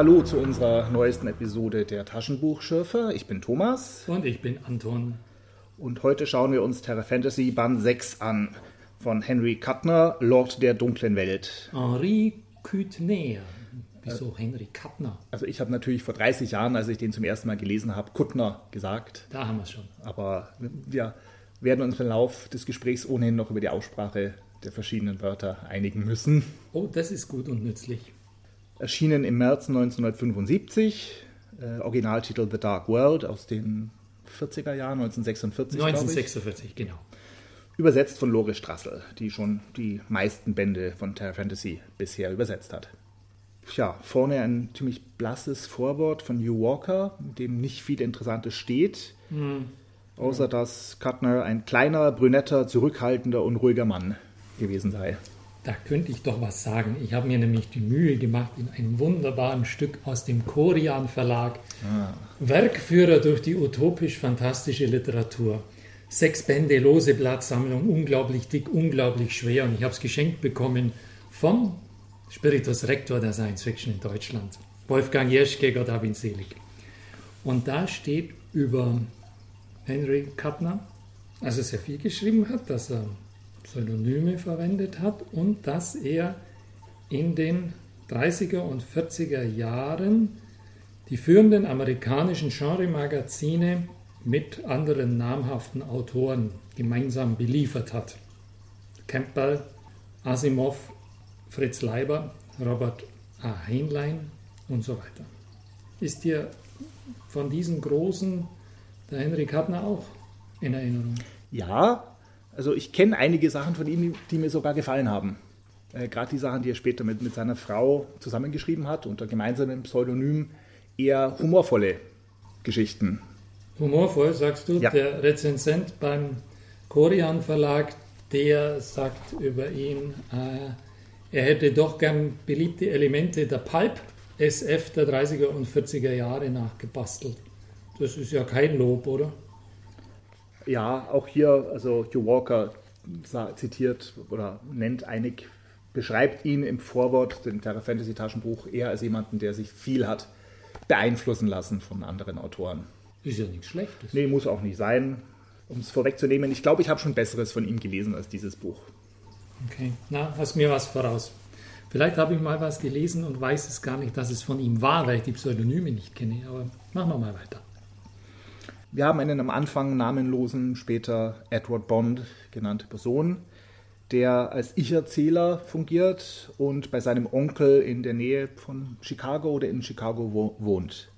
hallo zu unserer neuesten Episode der Taschenbuchschürfer. Ich bin Thomas. Und ich bin Anton. Und heute schauen wir uns Terra Fantasy Band 6 an. Von Henry Kuttner, Lord der dunklen Welt. Henri Kuttner. Wieso Henry Kuttner? Also ich habe natürlich vor 30 Jahren, als ich den zum ersten Mal gelesen habe, Kuttner gesagt. Da haben wir es schon. Aber wir werden uns im Lauf des Gesprächs ohnehin noch über die Aussprache der verschiedenen Wörter einigen müssen. Oh, das ist gut und nützlich. Erschienen im März 1975. Äh, Originaltitel The Dark World aus den 40er Jahren, 1946. 1946, genau. Übersetzt von Lore Strassel, die schon die meisten Bände von Terra Fantasy bisher übersetzt hat. Ja, vorne ein ziemlich blasses Vorwort von Hugh Walker, in dem nicht viel Interessantes steht. Hm. Außer dass Kuttner ein kleiner, brünetter, zurückhaltender und ruhiger Mann gewesen sei. Da könnte ich doch was sagen. Ich habe mir nämlich die Mühe gemacht, in einem wunderbaren Stück aus dem Korian Verlag, Ah. Werkführer durch die utopisch-fantastische Literatur. Sechs Bände, lose Blattsammlung, unglaublich dick, unglaublich schwer. Und ich habe es geschenkt bekommen vom Spiritus Rector der Science Fiction in Deutschland, Wolfgang Jeschke, Gott hab ihn selig. Und da steht über Henry Kuttner, also sehr viel geschrieben hat, dass er Pseudonyme verwendet hat und dass er in den 30er und 40er Jahren die führenden amerikanischen Genremagazine mit anderen namhaften Autoren gemeinsam beliefert hat. Campbell, Asimov, Fritz Leiber, Robert A. Heinlein und so weiter. Ist dir von diesen großen der Henry Kuttner auch in Erinnerung? Ja, also ich kenne einige Sachen von ihm, die mir sogar gefallen haben. Äh, Gerade die Sachen, die er später mit, mit seiner Frau zusammengeschrieben hat, unter gemeinsamem Pseudonym, eher humorvolle Geschichten. Humorvoll, sagst du, Ja. der Rezensent beim Korian Verlag, der sagt über ihn, äh, er hätte doch gern beliebte Elemente der Pulp SF der 30er und 40er Jahre nachgebastelt. Das ist ja kein Lob, oder? Ja, auch hier, also Hugh Walker zitiert oder nennt einig, beschreibt ihn im Vorwort, dem Terra Fantasy Taschenbuch, eher als jemanden, der sich viel hat beeinflussen lassen von anderen Autoren. Ist ja nichts Schlechtes. Nee, muss auch nicht sein. Um es vorwegzunehmen, ich glaube, ich habe schon Besseres von ihm gelesen als dieses Buch. Okay, na, hast mir was voraus. Vielleicht habe ich mal was gelesen und weiß es gar nicht, dass es von ihm war, weil ich die Pseudonyme nicht kenne. Aber machen wir mal weiter. Wir haben einen am Anfang namenlosen, später Edward Bond genannte Person, der als Ich-Erzähler fungiert und bei seinem Onkel in der Nähe von Chicago oder in Chicago wo wohnt.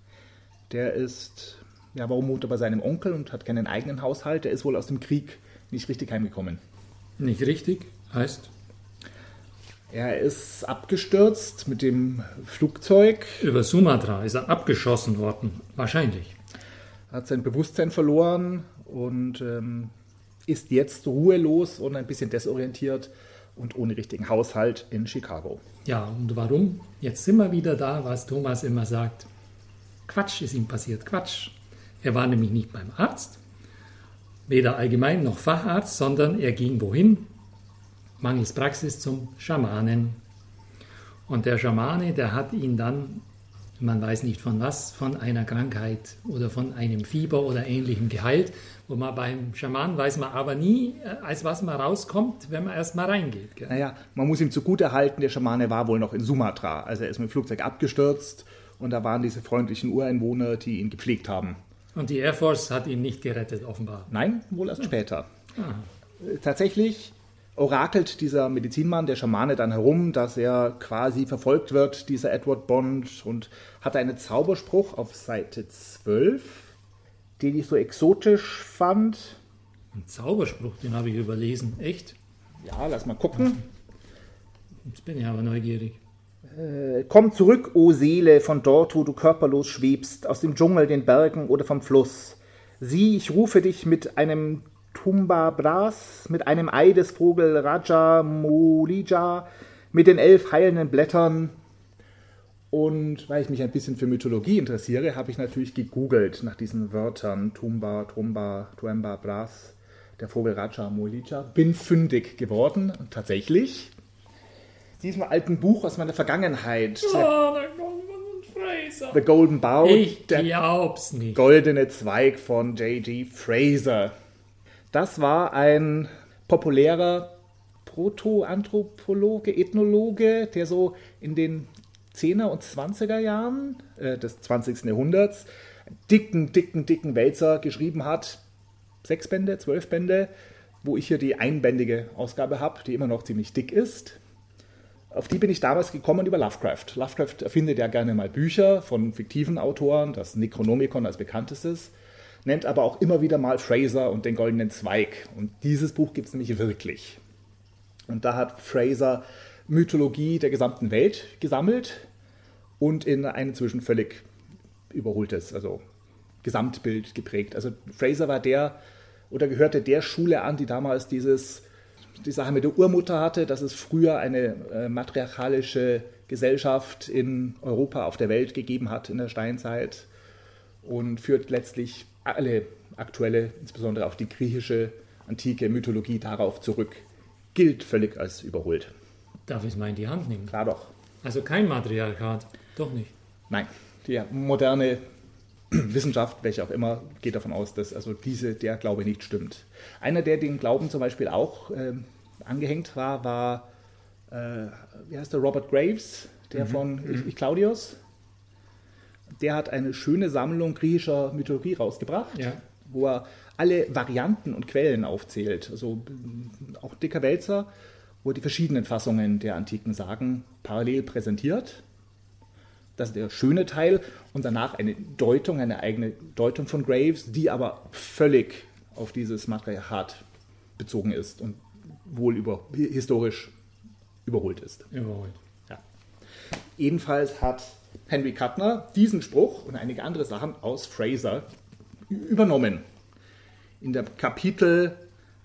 Der ist, ja, warum wohnt er bei seinem Onkel und hat keinen eigenen Haushalt? Der ist wohl aus dem Krieg nicht richtig heimgekommen. Nicht richtig? Heißt, Er ist abgestürzt mit dem Flugzeug, über Sumatra ist er abgeschossen worden. Wahrscheinlich. Hat sein Bewusstsein verloren und ähm, ist jetzt ruhelos und ein bisschen desorientiert und ohne richtigen Haushalt in Chicago. Ja, und warum? Jetzt sind wir wieder da, was Thomas immer sagt. Quatsch ist ihm passiert, Quatsch. Er war nämlich nicht beim Arzt, weder allgemein noch Facharzt, sondern er ging wohin? Mangels Praxis zum Schamanen. Und der Schamane, der hat ihn dann, man weiß nicht von was, von einer Krankheit oder von einem Fieber oder ähnlichem geheilt. Wo man beim Schaman weiß man aber nie, äh, als was man rauskommt, wenn man erst mal reingeht. Gell? Naja, man muss ihm zugute halten, der Schamane war wohl noch in Sumatra. Also er ist mit dem Flugzeug abgestürzt und da waren diese freundlichen Ureinwohner, die ihn gepflegt haben. Und die Air Force hat ihn nicht gerettet, offenbar. Nein, wohl erst später. Äh, Tatsächlich orakelt dieser Medizinmann, der Schamane, dann herum, dass er quasi verfolgt wird, dieser Edward Bond, und hat einen Zauberspruch auf Seite 12, den ich so exotisch fand. Ein Zauberspruch, den habe ich überlesen. Echt? Ja, lass mal gucken. Jetzt bin ich aber neugierig. Äh, Komm zurück, o Seele, von dort, wo du körperlos schwebst, aus dem Dschungel, den Bergen oder vom Fluss. Sieh, ich rufe dich mit einem Tumba Bras, mit einem Ei des Vogel Raja Molija, mit den elf heilenden Blättern. Und weil ich mich ein bisschen für Mythologie interessiere, habe ich natürlich gegoogelt nach diesen Wörtern Tumba, Trumba, Tuemba, Bras, der Vogel Raja Molija. Bin fündig geworden. Und tatsächlich, diesem alten Buch aus meiner Vergangenheit. Oh. The Golden Bough. Ich glaub's nicht. goldene Zweig von J.G. Fraser. Das war ein populärer Proto-Anthropologe, Ethnologe, der so in den 10er und 20er Jahren äh, des 20. Jahrhunderts dicken, dicken, dicken Wälzer geschrieben hat. Sechs Bände, zwölf Bände, wo ich hier die einbändige Ausgabe habe, die immer noch ziemlich dick ist. Auf die bin ich damals gekommen über Lovecraft. Lovecraft erfindet ja gerne mal Bücher von fiktiven Autoren, das Necronomicon als bekanntestes, nennt aber auch immer wieder mal Fraser und den goldenen Zweig. Und dieses Buch gibt es nämlich wirklich. Und da hat Fraser Mythologie der gesamten Welt gesammelt und in ein inzwischen völlig überholtes, also Gesamtbild geprägt. Also Fraser war der oder gehörte der Schule an, die damals dieses, die Sache mit der Urmutter hatte, dass es früher eine äh, matriarchalische Gesellschaft in Europa, auf der Welt gegeben hat in der Steinzeit und führt letztlich alle aktuelle, insbesondere auch die griechische antike Mythologie darauf zurück. Gilt völlig als überholt. Darf ich es mal in die Hand nehmen? Klar doch. Also kein Matriarchat. Doch nicht. Nein, die moderne Wissenschaft, welche auch immer, geht davon aus, dass also diese, der Glaube nicht stimmt. Einer, der dem Glauben zum Beispiel auch äh, angehängt war, war, äh, wie heißt der, Robert Graves, der von ich, ich Claudius. Der hat eine schöne Sammlung griechischer Mythologie rausgebracht, Ja. wo er alle Varianten und Quellen aufzählt. Also äh, auch dicker Wälzer, wo er die verschiedenen Fassungen der antiken Sagen parallel präsentiert. Das ist der schöne Teil und danach eine Deutung, eine eigene Deutung von Graves, die aber völlig auf dieses Matriarchat bezogen ist und wohl über, historisch überholt ist. Überholt. Ja. Ebenfalls hat Henry Kuttner diesen Spruch und einige andere Sachen aus Fraser übernommen. In der Kapitel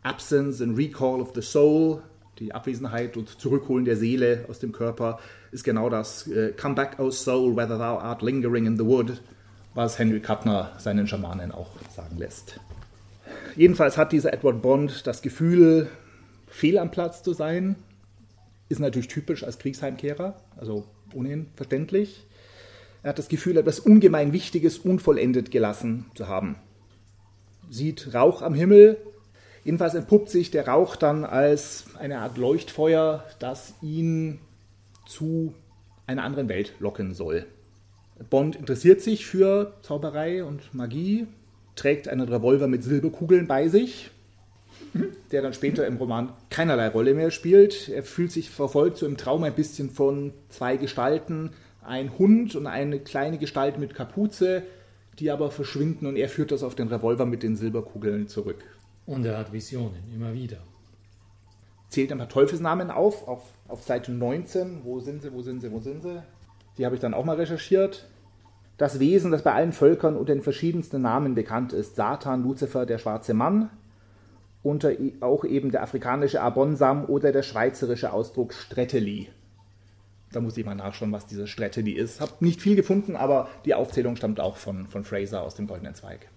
Absence and Recall of the Soul, die Abwesenheit und Zurückholen der Seele aus dem Körper, ist genau das äh, Come back, O soul, whether thou art lingering in the wood, was Henry Kuttner seinen Schamanen auch sagen lässt. Jedenfalls hat dieser Edward Bond das Gefühl, fehl am Platz zu sein, ist natürlich typisch als Kriegsheimkehrer, also ohnehin verständlich. Er hat das Gefühl, etwas ungemein Wichtiges unvollendet gelassen zu haben. Sieht Rauch am Himmel. Jedenfalls entpuppt sich der Rauch dann als eine Art Leuchtfeuer, das ihn zu einer anderen Welt locken soll. Bond interessiert sich für Zauberei und Magie, trägt einen Revolver mit Silberkugeln bei sich, der dann später im Roman keinerlei Rolle mehr spielt. Er fühlt sich verfolgt so im Traum ein bisschen von zwei Gestalten, ein Hund und eine kleine Gestalt mit Kapuze, die aber verschwinden und er führt das auf den Revolver mit den Silberkugeln zurück. Und er hat Visionen, immer wieder. Zählt ein paar Teufelsnamen auf, auf, auf Seite 19. Wo sind sie, wo sind sie, wo sind sie? Die habe ich dann auch mal recherchiert. Das Wesen, das bei allen Völkern unter den verschiedensten Namen bekannt ist. Satan, Luzifer, der schwarze Mann. Unter auch eben der afrikanische Abonsam oder der schweizerische Ausdruck Stretteli. Da muss ich mal nachschauen, was dieser Stretteli ist. Hab nicht viel gefunden, aber die Aufzählung stammt auch von, von Fraser aus dem Goldenen Zweig.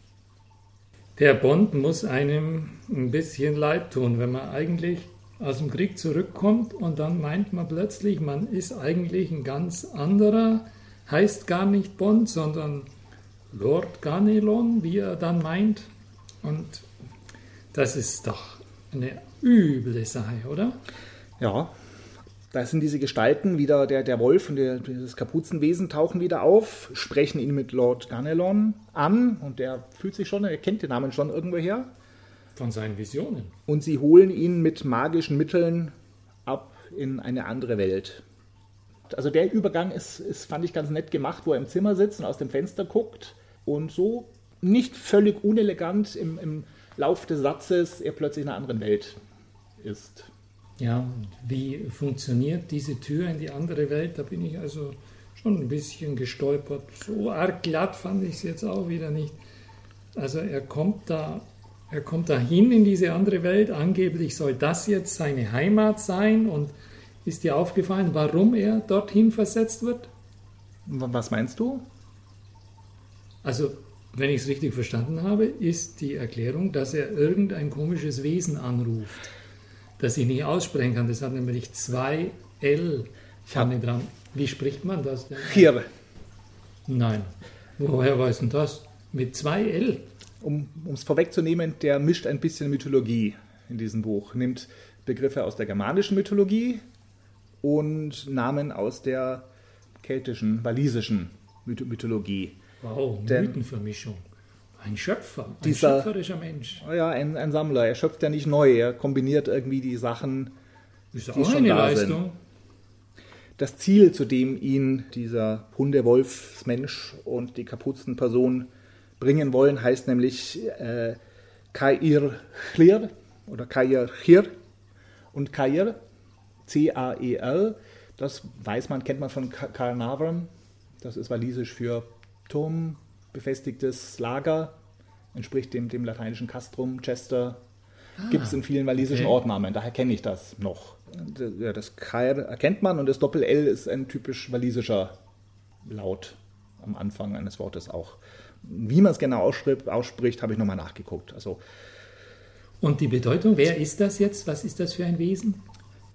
Der Bond muss einem ein bisschen leid tun, wenn man eigentlich aus dem Krieg zurückkommt und dann meint man plötzlich, man ist eigentlich ein ganz anderer, heißt gar nicht Bond, sondern Lord Ganelon, wie er dann meint. Und das ist doch eine üble Sache, oder? Ja, da sind diese Gestalten wieder, der, der Wolf und der, das Kapuzenwesen tauchen wieder auf, sprechen ihn mit Lord Ganelon an und der fühlt sich schon, er kennt den Namen schon irgendwoher. Von seinen Visionen. Und sie holen ihn mit magischen Mitteln ab in eine andere Welt. Also der Übergang ist, ist, fand ich ganz nett gemacht, wo er im Zimmer sitzt und aus dem Fenster guckt und so nicht völlig unelegant im, im Lauf des Satzes er plötzlich in einer anderen Welt ist. Ja, wie funktioniert diese Tür in die andere Welt? Da bin ich also schon ein bisschen gestolpert. So arg glatt fand ich es jetzt auch wieder nicht. Also er kommt da, er kommt dahin in diese andere Welt. Angeblich soll das jetzt seine Heimat sein. Und ist dir aufgefallen, warum er dorthin versetzt wird? Was meinst du? Also, wenn ich es richtig verstanden habe, ist die Erklärung, dass er irgendein komisches Wesen anruft, das ich nicht aussprechen kann. Das hat nämlich zwei L vorne dran. Wie spricht man das denn? Hier. Nein. Woher weiß denn das? Mit zwei L? Um es vorwegzunehmen, der mischt ein bisschen Mythologie in diesem Buch. Nimmt Begriffe aus der germanischen Mythologie und Namen aus der keltischen, walisischen Mythologie. Wow, Denn- Mythenvermischung. Ein Schöpfer, ein Dieser- schöpferischer Mensch. Ja, ein, ein Sammler. Er schöpft ja nicht neu. Er kombiniert irgendwie die Sachen. Ist Die auch schon eine da Leistung. Das Ziel, zu dem ihn dieser Hundewolfsmensch und die Kapuzenperson bringen wollen, heißt nämlich äh, Kair Chlir oder Kair Chir und Kair, C-A-E-R. Das weiß man, kennt man von Carnarvon. Das ist walisisch für Turm, befestigtes Lager, entspricht dem, dem lateinischen Castrum, Chester. Gibt es in vielen walisischen okay. Ortnamen, daher kenne ich das noch. Ja, das Kair erkennt man und das Doppel-L ist ein typisch walisischer Laut am Anfang eines Wortes auch. Wie man es genau ausspricht, ausspricht habe ich nochmal nachgeguckt. Also Und die Bedeutung, wer ist das jetzt? Was ist das für ein Wesen?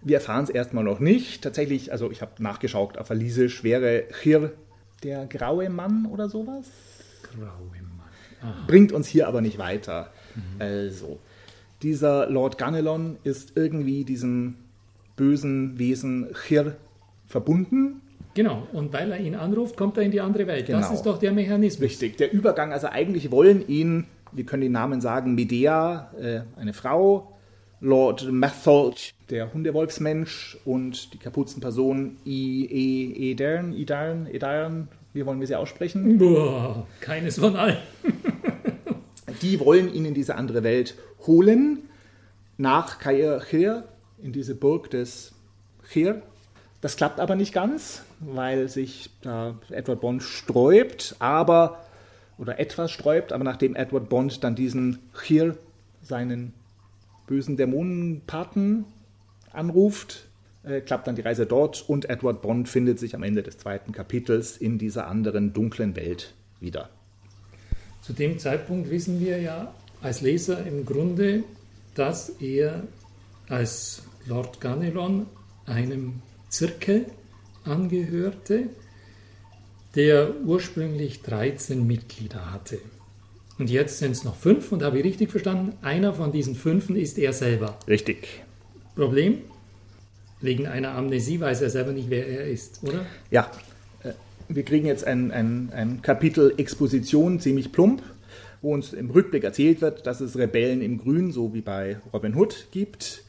Wir erfahren es erstmal noch nicht. Tatsächlich, also ich habe nachgeschaut, auf Walisisch wäre Chir der graue Mann oder sowas. Graue Mann. Bringt uns hier aber nicht weiter. Also, dieser Lord Ganelon ist irgendwie diesem bösen Wesen Chir verbunden. Genau, und weil er ihn anruft, kommt er in die andere Welt. Das Genau. ist doch der Mechanismus. Richtig, der Übergang, also eigentlich wollen ihn, wir können den Namen sagen, Medea, äh, eine Frau, Lord Matholch, der Hundewolfsmensch und die Kapuzenperson I, E, Edern, Edern, Edern, wie wollen wir sie aussprechen? Boah, keines von allen. Die wollen ihn in diese andere Welt holen, nach Kair Chir, in diese Burg des Chir. Das klappt aber nicht ganz, weil sich da Edward Bond sträubt, aber, oder etwas sträubt, aber nachdem Edward Bond dann diesen Chir, seinen bösen Dämonenpaten, anruft, äh, klappt dann die Reise dort und Edward Bond findet sich am Ende des zweiten Kapitels in dieser anderen dunklen Welt wieder. Zu dem Zeitpunkt wissen wir ja als Leser im Grunde, dass er als Lord Ganelon einem Zirkel angehörte, der ursprünglich 13 Mitglieder hatte. Und jetzt sind es noch fünf und habe ich richtig verstanden, einer von diesen fünfen ist er selber. Richtig. Problem? Wegen einer Amnesie weiß er selber nicht, wer er ist, oder? Ja, äh, wir kriegen jetzt ein, ein, ein Kapitel Exposition, ziemlich plump, wo uns im Rückblick erzählt wird, dass es Rebellen im Grün, so wie bei Robin Hood, gibt,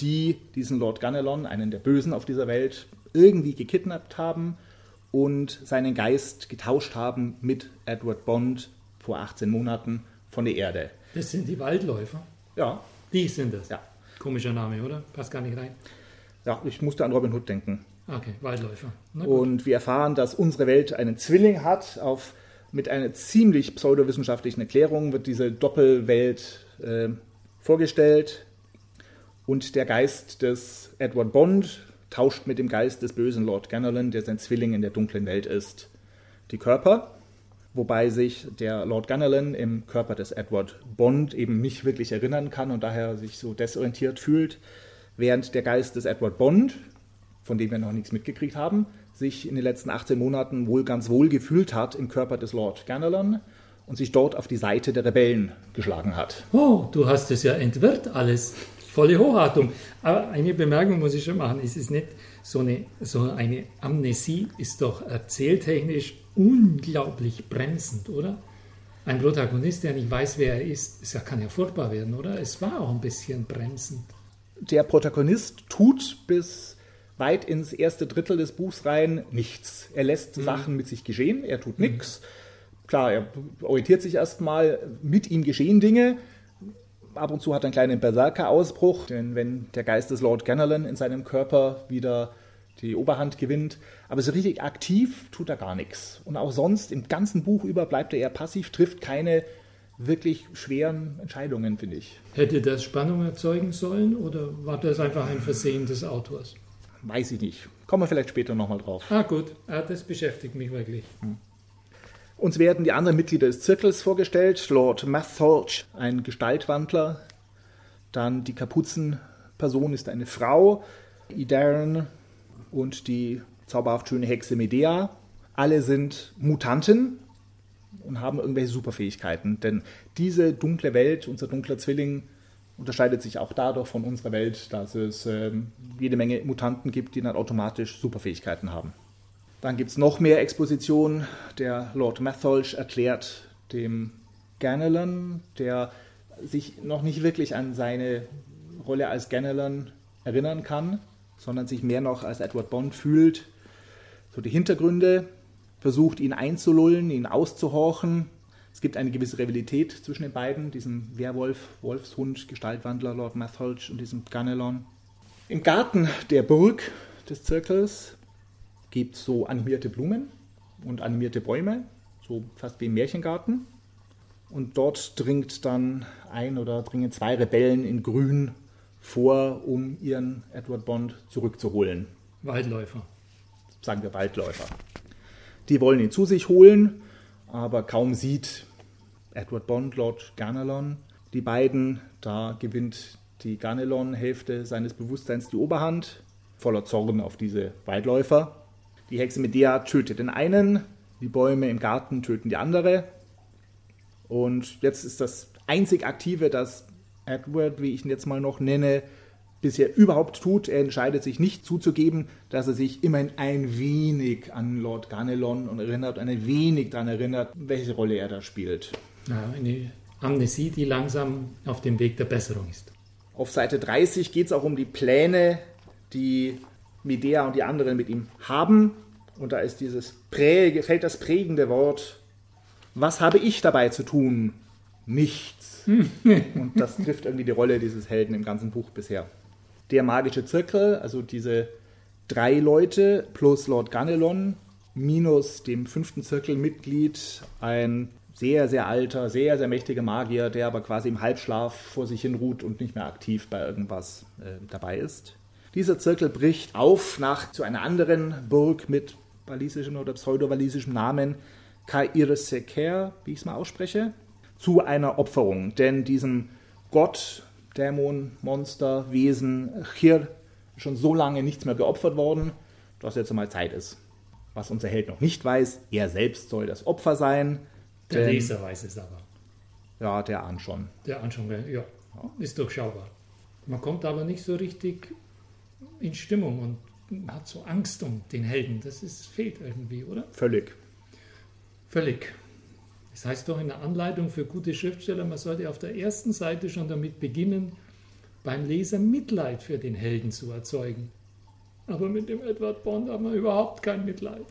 die diesen Lord Ganelon, einen der Bösen auf dieser Welt, irgendwie gekidnappt haben und seinen Geist getauscht haben mit Edward Bond vor 18 Monaten von der Erde. Das sind die Waldläufer. Ja, Die sind es. ja, Komischer Name, oder? Passt gar nicht rein. Ja, ich musste an Robin Hood denken. Okay, Waldläufer. Und wir erfahren, dass unsere Welt einen Zwilling hat. Auf, mit einer ziemlich pseudowissenschaftlichen Erklärung wird diese Doppelwelt äh, vorgestellt. Und der Geist des Edward Bond tauscht mit dem Geist des bösen Lord Ganelon, der sein Zwilling in der dunklen Welt ist, die Körper. Wobei sich der Lord Ganelon im Körper des Edward Bond eben nicht wirklich erinnern kann und daher sich so desorientiert fühlt, während der Geist des Edward Bond, von dem wir noch nichts mitgekriegt haben, sich in den letzten 18 Monaten wohl ganz wohl gefühlt hat im Körper des Lord Ganelon und sich dort auf die Seite der Rebellen geschlagen hat. Oh, du hast es ja entwirrt alles. Volle Hochachtung. Aber eine Bemerkung muss ich schon machen. Es ist nicht so eine, so eine Amnesie, ist doch erzähltechnisch unglaublich bremsend, oder? Ein Protagonist, der nicht weiß, wer er ist, das kann ja furchtbar werden, oder? Es war auch ein bisschen bremsend. Der Protagonist tut bis weit ins erste Drittel des Buchs rein nichts. Er lässt Sachen mit sich geschehen, er tut nichts. Klar, er orientiert sich erstmal, mit ihm geschehen Dinge. Ab und zu hat er einen kleinen Berserker-Ausbruch, denn wenn der Geist des Lord Ganelon in seinem Körper wieder die Oberhand gewinnt. Aber so richtig aktiv tut er gar nichts. Und auch sonst im ganzen Buch über bleibt er eher passiv, trifft keine wirklich schweren Entscheidungen, finde ich. Hätte das Spannung erzeugen sollen oder war das einfach ein Versehen des Autors? Weiß ich nicht. Kommen wir vielleicht später nochmal drauf. Ah gut, ah, das beschäftigt mich wirklich. Uns werden die anderen Mitglieder des Zirkels vorgestellt. Lord Matholch, ein Gestaltwandler. Dann die Kapuzenperson ist eine Frau. Idern und die zauberhaft schöne Hexe Medea. alle sind Mutanten und haben irgendwelche Superfähigkeiten. Denn diese dunkle Welt, unser dunkler Zwilling, unterscheidet sich auch dadurch von unserer Welt, dass es äh, jede Menge Mutanten gibt, die dann automatisch Superfähigkeiten haben. Dann gibt es noch mehr Exposition. Der Lord Matholch erklärt dem Ganelon, der sich noch nicht wirklich an seine Rolle als Ganelon erinnern kann, sondern sich mehr noch als Edward Bond fühlt, so die Hintergründe, versucht ihn einzulullen, ihn auszuhorchen. Es gibt eine gewisse Rivalität zwischen den beiden, diesem Werwolf, Wolfshund, Gestaltwandler Lord Matholch und diesem Ganelon. Im Garten der Burg des Zirkels gibt es so animierte Blumen und animierte Bäume, so fast wie im Märchengarten. Und dort dringt dann ein oder dringen zwei Rebellen in Grün vor, um ihren Edward Bond zurückzuholen. Waldläufer. Sagen wir Waldläufer. Die wollen ihn zu sich holen, aber kaum sieht Edward Bond Lord Ganelon die beiden, da gewinnt die Ganelon-Hälfte seines Bewusstseins die Oberhand, voller Zorn auf diese Waldläufer. Die Hexe Medea tötet den einen, die Bäume im Garten töten die andere. Und jetzt ist das einzig Aktive, das Edward, wie ich ihn jetzt mal noch nenne, bisher überhaupt tut. Er entscheidet sich nicht zuzugeben, dass er sich immerhin ein wenig an Lord Ganelon und erinnert, ein wenig daran erinnert, welche Rolle er da spielt. Ja, eine Amnesie, die langsam auf dem Weg der Besserung ist. Auf Seite 30 geht es auch um die Pläne, die Medea und die anderen mit ihm haben. Und da ist dieses Präge, fällt das prägende Wort, was habe ich dabei zu tun? Nichts. und das trifft irgendwie die Rolle dieses Helden im ganzen Buch bisher. Der magische Zirkel, also diese drei Leute plus Lord Ganelon minus dem fünften Zirkelmitglied, ein sehr, sehr alter, sehr, sehr mächtiger Magier, der aber quasi im Halbschlaf vor sich hin ruht und nicht mehr aktiv bei irgendwas äh, dabei ist. Dieser Zirkel bricht auf nach zu einer anderen Burg mit walisischem oder pseudo-walisischem Namen, Kair Seker, wie ich es mal ausspreche, zu einer Opferung. Denn diesem Gott, Dämon, Monster, Wesen, Chir, schon so lange nichts mehr geopfert worden, dass jetzt mal Zeit ist. Was unser Held noch nicht weiß, er selbst soll das Opfer sein. Der denn, Leser weiß es aber. Ja, der ahnt schon. Der ahnt schon, ja. Ist durchschaubar. Man kommt aber nicht so richtig in Stimmung und hat so Angst um den Helden. Das ist, fehlt irgendwie, oder? Völlig. Völlig. Das heißt doch in der Anleitung für gute Schriftsteller, man sollte auf der ersten Seite schon damit beginnen, beim Leser Mitleid für den Helden zu erzeugen. Aber mit dem Edward Bond hat man überhaupt kein Mitleid.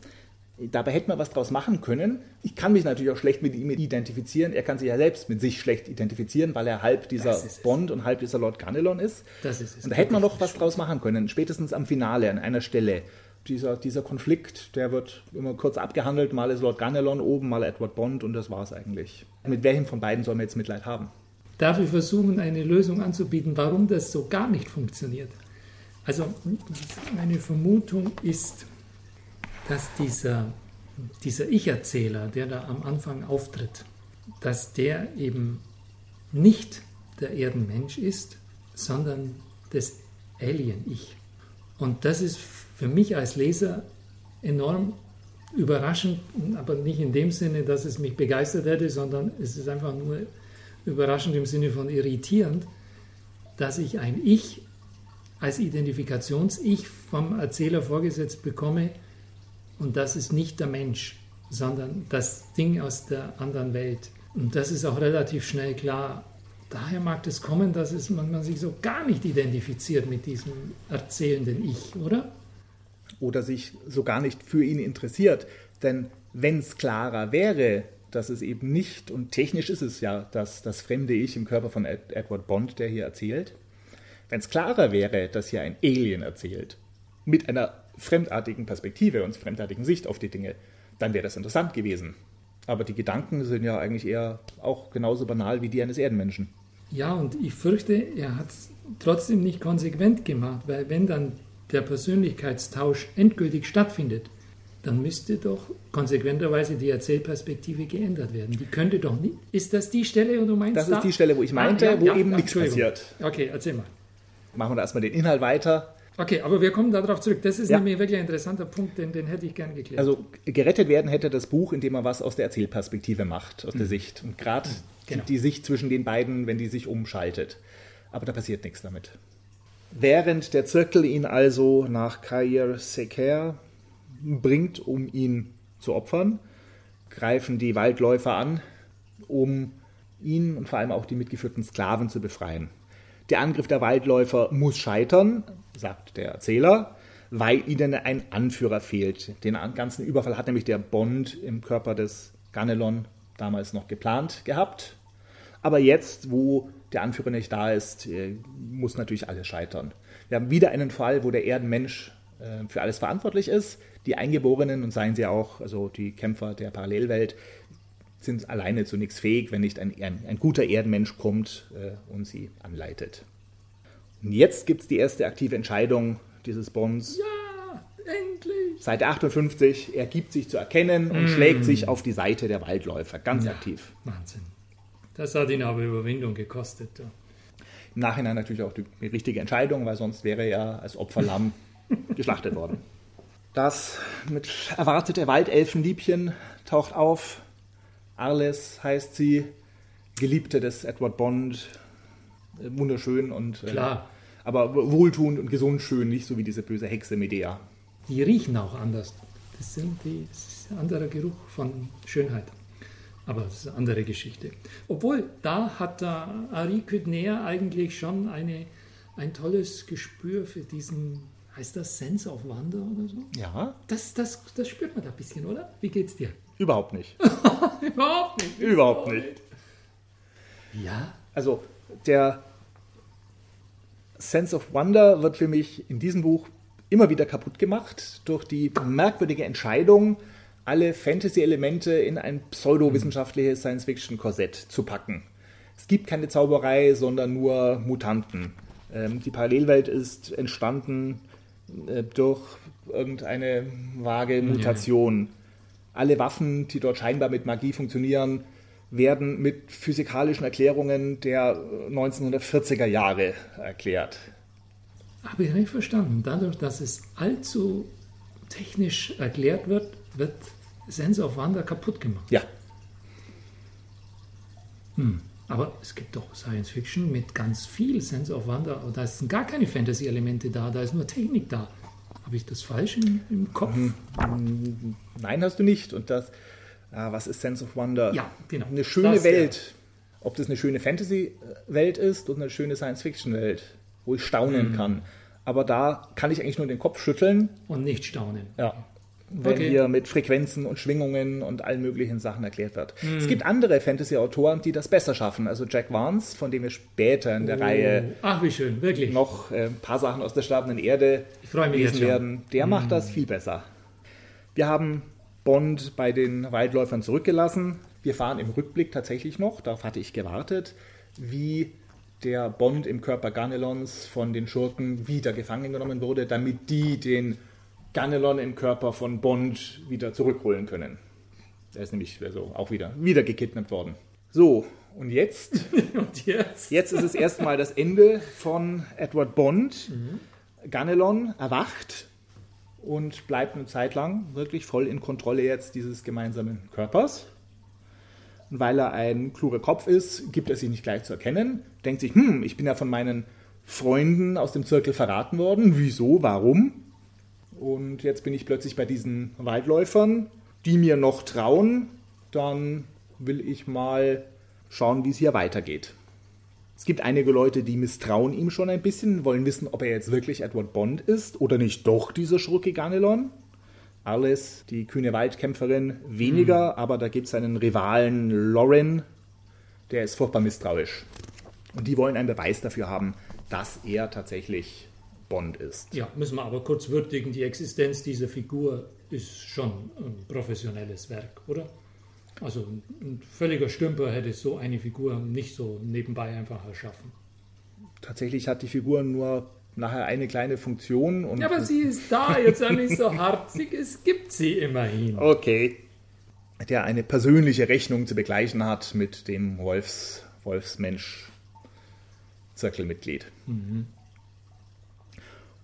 Dabei hätte man was draus machen können. Ich kann mich natürlich auch schlecht mit ihm identifizieren. Er kann sich ja selbst mit sich schlecht identifizieren, weil er halb dieser Bond und halb dieser Lord Ganelon ist. Das ist es. Und da hätte man noch was draus machen können, spätestens am Finale an einer Stelle. Dieser, dieser Konflikt, der wird immer kurz abgehandelt. Mal ist Lord Ganelon oben, mal Edward Bond und das war es eigentlich. Mit welchem von beiden soll man jetzt Mitleid haben? Darf ich versuchen, eine Lösung anzubieten, warum das so gar nicht funktioniert? Also, meine Vermutung ist, dass dieser, dieser Ich-Erzähler, der da am Anfang auftritt, dass der eben nicht der Erdenmensch ist, sondern das Alien-Ich. Und das ist für mich als Leser enorm überraschend, aber nicht in dem Sinne, dass es mich begeistert hätte, sondern es ist einfach nur überraschend im Sinne von irritierend, dass ich ein Ich als Identifikations-Ich vom Erzähler vorgesetzt bekomme, und das ist nicht der Mensch, sondern das Ding aus der anderen Welt. Und das ist auch relativ schnell klar. Daher mag es kommen, dass es, man, man sich so gar nicht identifiziert mit diesem erzählenden Ich, oder? Oder sich so gar nicht für ihn interessiert. Denn wenn es klarer wäre, dass es eben nicht, und technisch ist es ja das, das fremde Ich im Körper von Ed, Edward Bond, der hier erzählt, wenn es klarer wäre, dass hier ein Alien erzählt, mit einer fremdartigen Perspektive und fremdartigen Sicht auf die Dinge, dann wäre das interessant gewesen. Aber die Gedanken sind ja eigentlich eher auch genauso banal wie die eines Erdenmenschen. Ja, und ich fürchte, er hat es trotzdem nicht konsequent gemacht, weil wenn dann der Persönlichkeitstausch endgültig stattfindet, dann müsste doch konsequenterweise die Erzählperspektive geändert werden. Die könnte doch nicht. Ist das die Stelle, wo du meinst? Das ist die Stelle, wo ich meinte, ah, ja, wo ja, eben nichts passiert. Okay, erzähl mal. Machen wir da erstmal den Inhalt weiter. Okay, aber wir kommen darauf zurück. Das ist Ja. nämlich wirklich ein interessanter Punkt, den, den hätte ich gern geklärt. Also gerettet werden hätte das Buch, indem man was aus der Erzählperspektive macht, aus der Sicht. Und gerade Genau. die Sicht zwischen den beiden, wenn die sich umschaltet. Aber da passiert nichts damit. Während der Zirkel ihn also nach Kair Seker bringt, um ihn zu opfern, greifen die Waldläufer an, um ihn und vor allem auch die mitgeführten Sklaven zu befreien. Der Angriff der Waldläufer muss scheitern, sagt der Erzähler, weil ihnen ein Anführer fehlt. Den ganzen Überfall hat nämlich der Bond im Körper des Ganelon damals noch geplant gehabt. Aber jetzt, wo der Anführer nicht da ist, äh, muss natürlich alles scheitern. Wir haben wieder einen Fall, wo der Erdenmensch äh, für alles verantwortlich ist. Die Eingeborenen, und seien sie auch, also die Kämpfer der Parallelwelt, sind alleine zu nichts fähig, wenn nicht ein, ein, ein guter Erdenmensch kommt äh, und sie anleitet. Und jetzt gibt es die erste aktive Entscheidung dieses Bonds. ja, endlich! Seite 58, er gibt sich zu erkennen und schlägt sich auf die Seite der Waldläufer, ganz Ja. aktiv. Wahnsinn. Das hat ihn aber Überwindung gekostet. Ja. Im Nachhinein natürlich auch die richtige Entscheidung, weil sonst wäre er als Opferlamm geschlachtet worden. Das mit erwartete Waldelfenliebchen taucht auf. Arles heißt sie, Geliebte des Edward Bond, äh, wunderschön und äh, Klar. aber wohltuend und gesund schön, nicht so wie diese böse Hexe Medea. Die riechen auch anders. Das, sind die, das ist ein anderer Geruch von Schönheit. Aber das ist eine andere Geschichte. Obwohl, da hat der Ari Küdner eigentlich schon eine, ein tolles Gespür für diesen, heißt das Sense of Wonder oder so? Ja, Das, das, das spürt man da ein bisschen, oder? Wie geht's dir? überhaupt nicht. Überhaupt nicht. Überhaupt nicht. Ja, Also der Sense of Wonder wird für mich in diesem Buch immer wieder kaputt gemacht durch die merkwürdige Entscheidung, alle Fantasy-Elemente in ein pseudowissenschaftliches Science-Fiction-Korsett zu packen. Es gibt keine Zauberei, sondern nur Mutanten. Ähm, die Parallelwelt ist entstanden äh, durch irgendeine vage Mutation. Alle Waffen, die dort scheinbar mit Magie funktionieren, werden mit physikalischen Erklärungen der 1940er Jahre erklärt. habe ich nicht verstanden. Dadurch, dass es allzu technisch erklärt wird, wird Sense of Wonder kaputt gemacht. Ja, Aber es gibt doch Science Fiction mit ganz viel Sense of Wonder. Da sind gar keine Fantasy-Elemente da, da ist nur Technik da. Habe ich das falsch im, im Kopf? nein, hast du nicht. Und das, ah, was ist Sense of Wonder? Ja, genau. Eine schöne Das. Welt. Ob das eine schöne Fantasy-Welt ist oder eine schöne Science-Fiction-Welt, wo ich staunen Mhm. kann. Aber da kann ich eigentlich nur den Kopf schütteln, Und nicht staunen. ja, wenn Okay. hier mit Frequenzen und Schwingungen und allen möglichen Sachen erklärt wird. Mhm. Es gibt andere Fantasy-Autoren, die das besser schaffen. Also Jack Vance, von dem wir später in der Reihe Oh, ach, wie schön, wirklich. noch äh, ein paar Sachen aus der sterbenden Erde Ich freue mich lesen werden. Der macht das viel besser. Wir haben Bond bei den Waldläufern zurückgelassen. Wir fahren im Rückblick tatsächlich noch, darauf hatte ich gewartet, wie der Bond im Körper Ganelons von den Schurken wieder gefangen genommen wurde, damit die den Ganelon im Körper von Bond wieder zurückholen können. Er ist nämlich also auch wieder, wieder gekidnappt worden. So, und jetzt Und jetzt? Jetzt ist es erstmal das Ende von Edward Bond. Ganelon erwacht und bleibt eine Zeit lang wirklich voll in Kontrolle jetzt dieses gemeinsamen Körpers. Und weil er ein kluger Kopf ist, gibt er sich nicht gleich zu erkennen, denkt sich, hm, ich bin ja von meinen Freunden aus dem Zirkel verraten worden. Wieso? Warum? Und jetzt bin ich plötzlich bei diesen Waldläufern, die mir noch trauen. Dann will ich mal schauen, wie es hier weitergeht. Es gibt einige Leute, die misstrauen ihm schon ein bisschen, wollen wissen, ob er jetzt wirklich Edward Bond ist oder nicht doch dieser Schurke Ganelon. Alice, die kühne Waldkämpferin, weniger, aber da gibt es einen Rivalen Lauren, der ist furchtbar misstrauisch. Und die wollen einen Beweis dafür haben, dass er tatsächlich Bond ist. Ja, müssen wir aber kurz würdigen, die Existenz dieser Figur ist schon ein professionelles Werk, oder? Also ein, völliger Stümper hätte so eine Figur nicht so nebenbei einfach erschaffen. Tatsächlich hat die Figur nur nachher eine kleine Funktion. Und Ja, aber sie ist da, jetzt sei nicht so hart. Sie, es gibt sie immerhin. Okay. Der eine persönliche Rechnung zu begleichen hat mit dem Wolfs, Wolfsmensch Zirkelmitglied.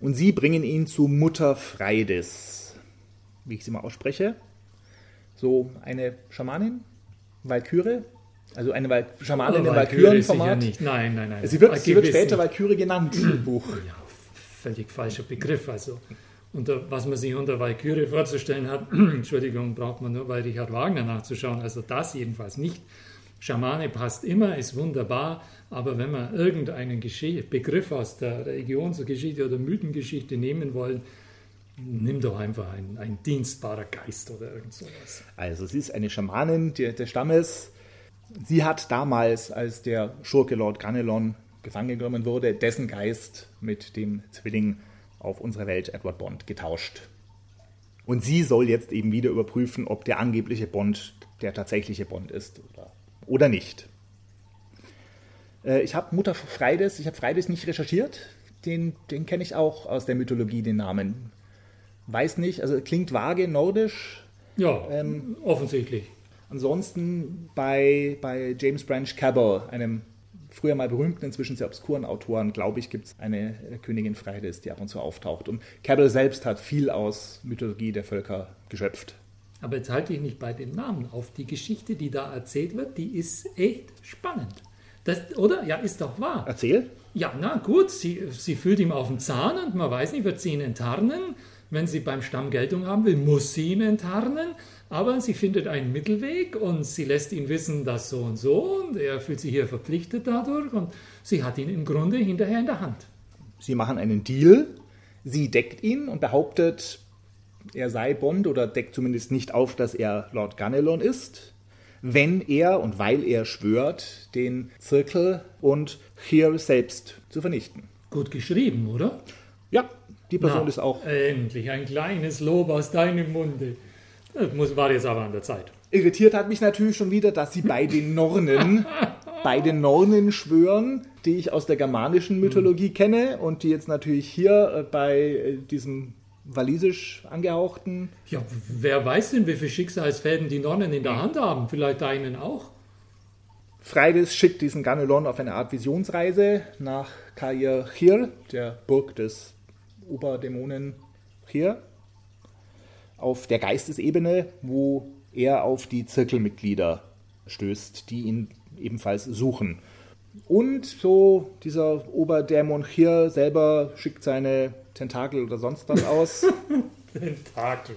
Und sie bringen ihn zu Mutter Freidis, wie ich sie mal ausspreche. So eine Schamanin, Valkyrie, also eine Val Schamanin Oh, im nicht. Nein, nein, nein. Sie wird, sie wird später. Valkyrie genannt im Buch. Ja, völlig falscher Begriff. Also, unter, was man sich unter Valkyrie vorzustellen hat, Entschuldigung, braucht man nur bei Richard Wagner nachzuschauen. Also das jedenfalls nicht. Schamane passt immer, ist wunderbar, aber wenn wir irgendeinen Gesche Begriff aus der Religionsgeschichte oder Mythengeschichte nehmen wollen, nimm doch einfach ein, ein dienstbarer Geist oder irgend sowas. Also sie ist eine Schamanin des Stammes. Sie hat damals, als der Schurke Lord Ganelon gefangen genommen wurde, dessen Geist mit dem Zwilling auf unserer Welt Edward Bond getauscht. Und sie soll jetzt eben wieder überprüfen, ob der angebliche Bond der tatsächliche Bond ist oder, oder nicht. Äh, ich habe Mutter Freides, ich habe Freides nicht recherchiert. Den, den kenne ich auch aus der Mythologie, den Namen. Weiß nicht, also klingt vage, nordisch, Ja, Ähm, offensichtlich. Ansonsten bei, bei James Branch Cabell, einem früher mal berühmten, inzwischen sehr obskuren Autoren, glaube ich, gibt es eine äh, Königin Freides, die ab und zu auftaucht. Und Cabell selbst hat viel aus Mythologie der Völker geschöpft. Aber jetzt halte ich nicht bei den Namen auf. Die Geschichte, die da erzählt wird, die ist echt spannend. Das, oder? Ja, ist doch wahr. Erzähl. Ja, na gut, sie, sie fühlt ihm auf den Zahn und man weiß nicht, wird sie ihn enttarnen. Wenn sie beim Stamm Geltung haben will, muss sie ihn enttarnen. Aber sie findet einen Mittelweg und sie lässt ihn wissen, dass so und so und er fühlt sich hier verpflichtet dadurch und sie hat ihn im Grunde hinterher in der Hand. Sie machen einen Deal. Sie deckt ihn und behauptet, er sei Bond oder deckt zumindest nicht auf, dass er Lord Ganelon ist, wenn er und weil er schwört, den Zirkel und Hier selbst zu vernichten. Gut geschrieben, oder? Ja, die Person Na, ist auch Endlich ein kleines Lob aus deinem Munde. Das muss, war jetzt aber an der Zeit. Irritiert hat mich natürlich schon wieder, dass sie bei den Nornen, bei den Nornen schwören, die ich aus der germanischen Mythologie kenne und die jetzt natürlich hier äh, bei äh, diesem walisisch angehauchten. Ja, wer weiß denn, wie viele Schicksalsfäden die Nonnen in der Hand haben? Vielleicht deinen auch? Freides schickt diesen Ganelon auf eine Art Visionsreise nach Kair Chir, der Burg des Oberdämonen Chir, auf der Geistesebene, wo er auf die Zirkelmitglieder stößt, die ihn ebenfalls suchen. Und so dieser Oberdämon Chir selber schickt seine Tentakel oder sonst was aus. Tentakel.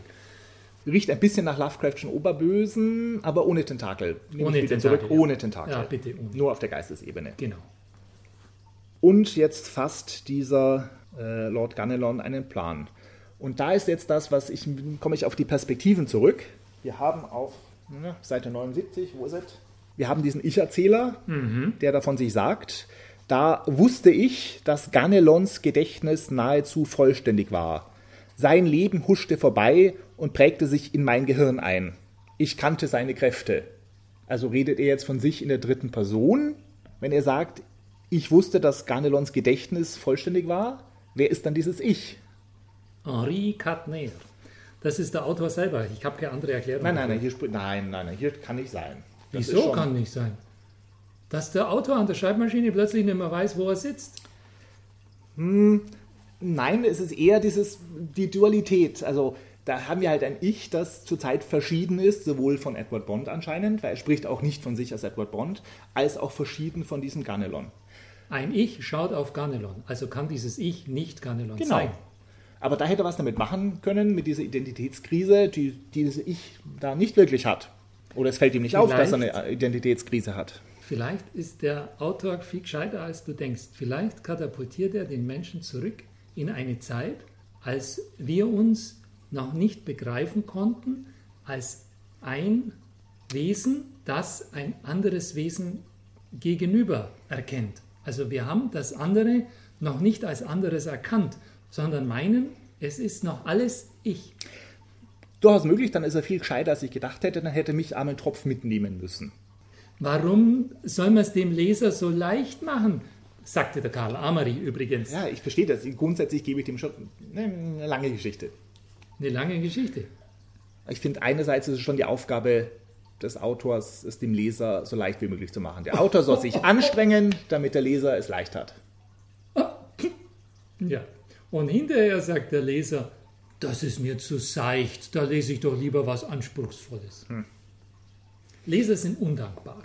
Riecht ein bisschen nach Lovecraftschen Oberbösen, aber ohne Tentakel. Nehme Ohne Tentakel, zurück, ja. ohne Tentakel. Ja, bitte ohne. Nur auf der Geistesebene. Genau. Und jetzt fasst dieser äh, Lord Ganelon einen Plan. Und da ist jetzt das, was ich, komme ich auf die Perspektiven zurück. Wir haben auf ne, Seite 79, wo ist es? Wir haben diesen Ich-Erzähler, der davon sich sagt, da wusste ich, dass Ganelons Gedächtnis nahezu vollständig war. Sein Leben huschte vorbei und prägte sich in mein Gehirn ein. Ich kannte seine Kräfte. Also redet er jetzt von sich in der dritten Person, wenn er sagt, ich wusste, dass Ganelons Gedächtnis vollständig war. Wer ist dann dieses Ich? Henri Catner. Das ist der Autor selber. Ich habe keine andere Erklärung. Nein, nein, nein, hier, nein, nein, nein, hier kann nicht sein. Das Wieso schon- kann nicht sein? Dass der Autor an der Schreibmaschine plötzlich nicht mehr weiß, wo er sitzt. Nein, es ist eher dieses, die Dualität. Also da haben wir halt ein Ich, das zurzeit verschieden ist, sowohl von Edward Bond anscheinend, weil er spricht auch nicht von sich als Edward Bond, als auch verschieden von diesem Ganelon. Ein Ich schaut auf Ganelon. Also kann dieses Ich nicht Ganelon Genau. sein. Aber da hätte er was damit machen können, mit dieser Identitätskrise, die, die dieses Ich da nicht wirklich hat. Oder es fällt ihm nicht auf, dass er Vielleicht- eine Identitätskrise hat. Vielleicht ist der Autor viel gescheiter, als du denkst. Vielleicht katapultiert er den Menschen zurück in eine Zeit, als wir uns noch nicht begreifen konnten, als ein Wesen, das ein anderes Wesen gegenüber erkennt. Also wir haben das andere noch nicht als anderes erkannt, sondern meinen, es ist noch alles ich. Durchaus möglich, dann ist er viel gescheiter, als ich gedacht hätte, dann hätte mich armen Tropf mitnehmen müssen. Warum soll man es dem Leser so leicht machen? sagte der Karl Amari übrigens. Ja, ich verstehe das. Grundsätzlich gebe ich dem schon ne, eine lange Geschichte. Eine lange Geschichte. Ich finde, einerseits ist es schon die Aufgabe des Autors, es dem Leser so leicht wie möglich zu machen. Der Autor soll sich anstrengen, damit der Leser es leicht hat. Ja. Und hinterher sagt der Leser, das ist mir zu seicht, da lese ich doch lieber was Anspruchsvolles. Hm. Leser sind undankbar.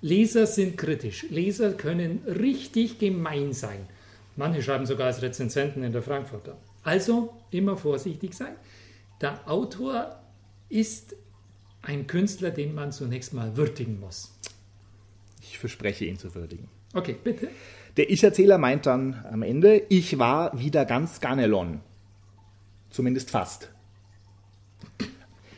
Leser sind kritisch. Leser können richtig gemein sein. Manche schreiben sogar als Rezensenten in der Frankfurter. Also immer vorsichtig sein. Der Autor ist ein Künstler, den man zunächst mal würdigen muss. Ich verspreche ihn zu würdigen. Okay, bitte. Der Ich-Erzähler meint dann am Ende, ich war wieder ganz Ganelon. Zumindest fast.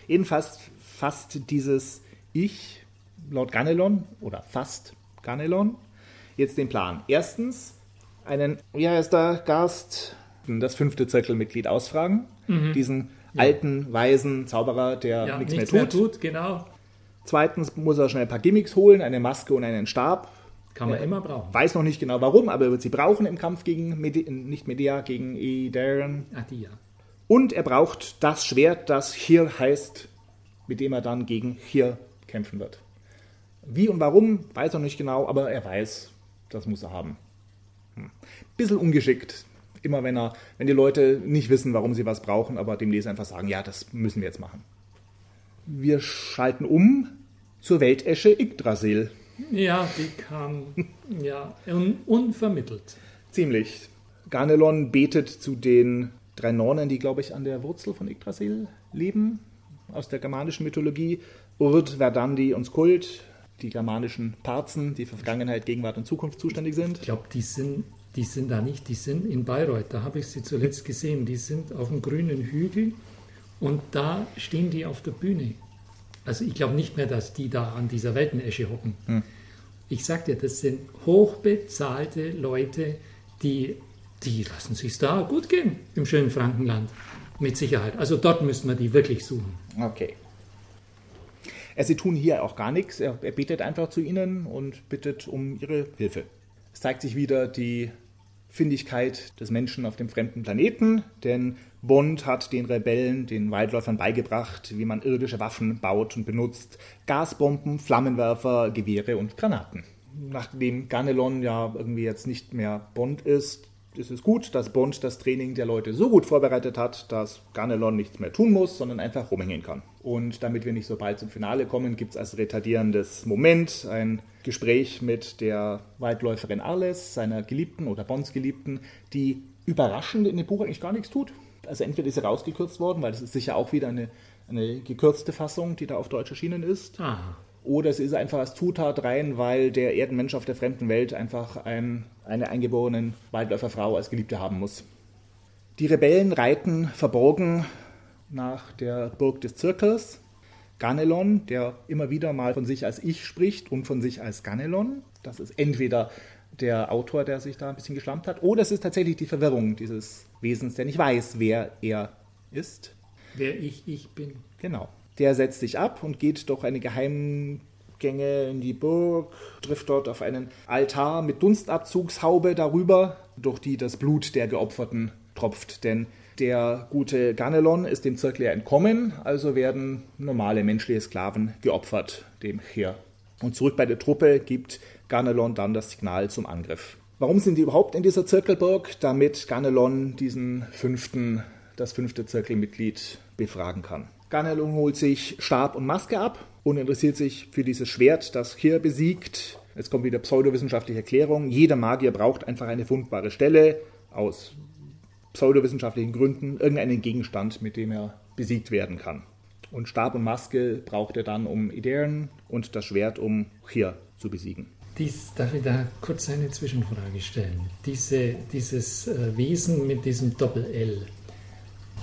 Jedenfalls fasst dieses Ich laut Ganelon oder fast Ganelon jetzt den Plan. Erstens, einen, wie heißt der Gast, das fünfte Zirkelmitglied ausfragen. Mhm. Diesen ja. alten, weisen Zauberer, der ja, nichts, nichts mehr, tut. mehr tut. Genau. Zweitens muss er schnell ein paar Gimmicks holen, eine Maske und einen Stab. Kann man er immer brauchen. Weiß noch nicht genau warum, aber er wird sie brauchen im Kampf gegen, Medi nicht Medea, gegen. Ach, die ja. Und er braucht das Schwert, das hier heißt, mit dem er dann gegen hier kämpfen wird. Wie und warum, weiß er nicht genau, aber er weiß, das muss er haben. Hm. Bisschen ungeschickt. Immer wenn er, wenn die Leute nicht wissen, warum sie was brauchen, aber dem Leser einfach sagen, ja, das müssen wir jetzt machen. Wir schalten um zur Weltesche Yggdrasil. Ja, die kam ja un unvermittelt. Ziemlich. Ganelon betet zu den drei Nornen, die, glaube ich, an der Wurzel von Yggdrasil leben, aus der germanischen Mythologie. Urd, Verdandi und Skult, die germanischen Parzen, die für Vergangenheit, Gegenwart und Zukunft zuständig sind. Ich glaube, die sind, die sind da nicht, die sind in Bayreuth, da habe ich sie zuletzt gesehen. Die sind auf dem grünen Hügel und da stehen die auf der Bühne. Also ich glaube nicht mehr, dass die da an dieser Weltenesche hocken. Hm. Ich sage dir, das sind hochbezahlte Leute, die, die lassen sich da gut gehen im schönen Frankenland. Mit Sicherheit. Also dort müssen wir die wirklich suchen. Okay. Äh, sie tun hier auch gar nichts. Er, er betet einfach zu ihnen und bittet um ihre Hilfe. Es zeigt sich wieder die Findigkeit des Menschen auf dem fremden Planeten, denn Bond hat den Rebellen, den Waldläufern beigebracht, wie man irdische Waffen baut und benutzt. Gasbomben, Flammenwerfer, Gewehre und Granaten. Nachdem Ganelon ja irgendwie jetzt nicht mehr Bond ist, ist es gut, dass Bond das Training der Leute so gut vorbereitet hat, dass Ganelon nichts mehr tun muss, sondern einfach rumhängen kann. Und damit wir nicht so bald zum Finale kommen, gibt es als retardierendes Moment ein Gespräch mit der Waldläuferin Arles, seiner Geliebten oder Bonds Geliebten, die überraschend in dem Buch eigentlich gar nichts tut. Also entweder ist sie rausgekürzt worden, weil das ist sicher auch wieder eine, eine gekürzte Fassung, die da auf Deutsch erschienen ist. Aha. Oder es ist einfach als Zutat rein, weil der Erdenmensch auf der fremden Welt einfach ein, eine eingeborene Waldläuferfrau als Geliebte haben muss. Die Rebellen reiten verborgen nach der Burg des Zirkels. Ganelon, der immer wieder mal von sich als Ich spricht und von sich als Ganelon. Das ist entweder der Autor, der sich da ein bisschen geschlampt hat, oder es ist tatsächlich die Verwirrung dieses Wesens, der nicht weiß, wer er ist. Wer ich, ich bin. Genau. Der setzt sich ab und geht durch eine Geheimgänge in die Burg, trifft dort auf einen Altar mit Dunstabzugshaube darüber, durch die das Blut der Geopferten tropft. Denn der gute Ganelon ist dem Zirkel entkommen, also werden normale menschliche Sklaven geopfert dem Heer. Und zurück bei der Truppe gibt Ganelon dann das Signal zum Angriff. Warum sind die überhaupt in dieser Zirkelburg? Damit Ganelon diesen fünften, das fünfte Zirkelmitglied befragen kann. Ganelon holt sich Stab und Maske ab und interessiert sich für dieses Schwert, das hier besiegt. Jetzt kommt wieder pseudowissenschaftliche Erklärung. Jeder Magier braucht einfach eine fundbare Stelle aus pseudowissenschaftlichen Gründen, irgendeinen Gegenstand, mit dem er besiegt werden kann. Und Stab und Maske braucht er dann, um Ideen und das Schwert, um hier zu besiegen. Dies, darf ich da kurz eine Zwischenfrage stellen? Diese, dieses äh, Wesen mit diesem Doppel-L,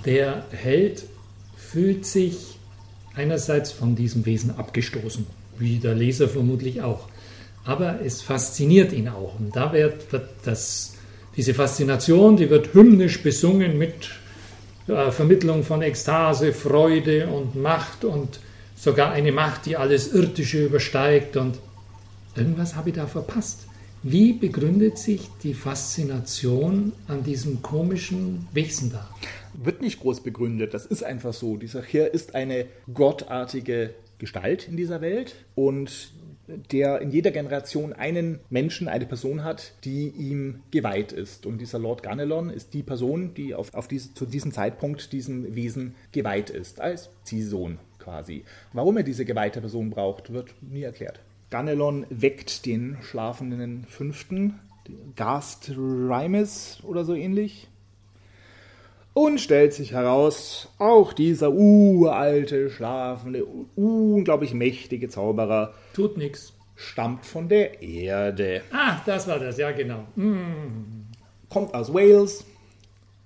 der Held fühlt sich einerseits von diesem Wesen abgestoßen, wie der Leser vermutlich auch. Aber es fasziniert ihn auch. Und da wird, wird das, diese Faszination, die wird hymnisch besungen mit äh, Vermittlung von Ekstase, Freude und Macht und sogar eine Macht, die alles Irdische übersteigt. Und irgendwas habe ich da verpasst. Wie begründet sich die Faszination an diesem komischen Wesen da? Wird nicht groß begründet. Das ist einfach so. Dieser Herr ist eine gottartige Gestalt in dieser Welt und der in jeder Generation einen Menschen, eine Person hat, die ihm geweiht ist. Und dieser Lord Ganelon ist die Person, die auf, auf diese, zu diesem Zeitpunkt diesem Wesen geweiht ist, als Ziehsohn quasi. Warum er diese geweihte Person braucht, wird nie erklärt. Ganelon weckt den schlafenden Fünften, Gast Rimes oder so ähnlich, und stellt sich heraus, auch dieser uralte, schlafende, unglaublich mächtige Zauberer Tut nichts. stammt von der Erde. Ah, das war das, ja genau. Mm, Kommt aus Wales,